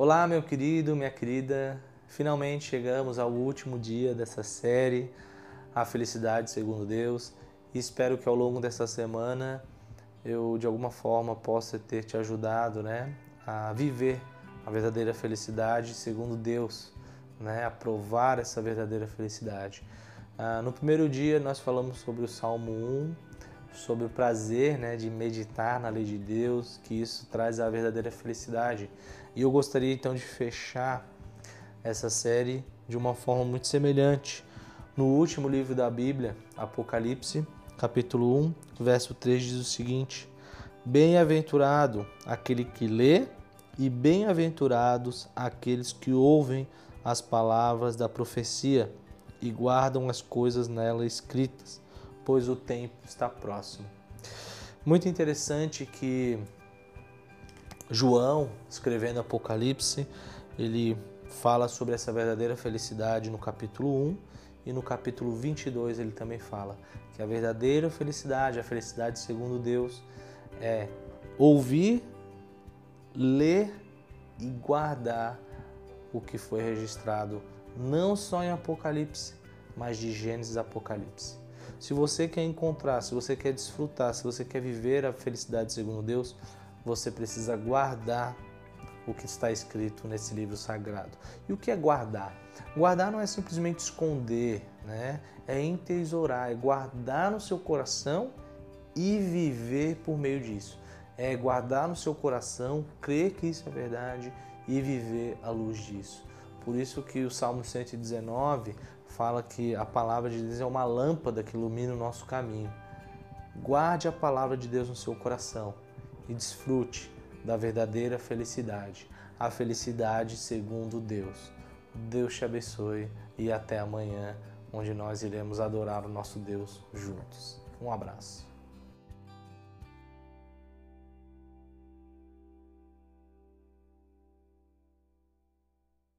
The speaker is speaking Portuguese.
Olá, meu querido, minha querida. Finalmente chegamos ao último dia dessa série, A Felicidade Segundo Deus. E espero que ao longo dessa semana eu, de alguma forma, possa ter te ajudado né, a viver a verdadeira felicidade segundo Deus, né, a provar essa verdadeira felicidade. Ah, no primeiro dia, nós falamos sobre o Salmo 1, sobre o prazer né, de meditar na lei de Deus, que isso traz a verdadeira felicidade. E eu gostaria então de fechar essa série de uma forma muito semelhante. No último livro da Bíblia, Apocalipse, capítulo 1, verso 3 diz o seguinte: Bem-aventurado aquele que lê e bem-aventurados aqueles que ouvem as palavras da profecia e guardam as coisas nela escritas, pois o tempo está próximo. Muito interessante que João, escrevendo Apocalipse, ele fala sobre essa verdadeira felicidade no capítulo 1 e no capítulo 22 ele também fala que a verdadeira felicidade, a felicidade segundo Deus, é ouvir, ler e guardar o que foi registrado não só em Apocalipse, mas de Gênesis a Apocalipse. Se você quer encontrar, se você quer desfrutar, se você quer viver a felicidade segundo Deus, você precisa guardar o que está escrito nesse livro sagrado. E o que é guardar? Guardar não é simplesmente esconder, né? É entesourar, é guardar no seu coração e viver por meio disso. É guardar no seu coração, crer que isso é verdade e viver à luz disso. Por isso que o Salmo 119 fala que a palavra de Deus é uma lâmpada que ilumina o nosso caminho. Guarde a palavra de Deus no seu coração e desfrute da verdadeira felicidade, a felicidade segundo Deus. Deus te abençoe e até amanhã, onde nós iremos adorar o nosso Deus juntos. Um abraço.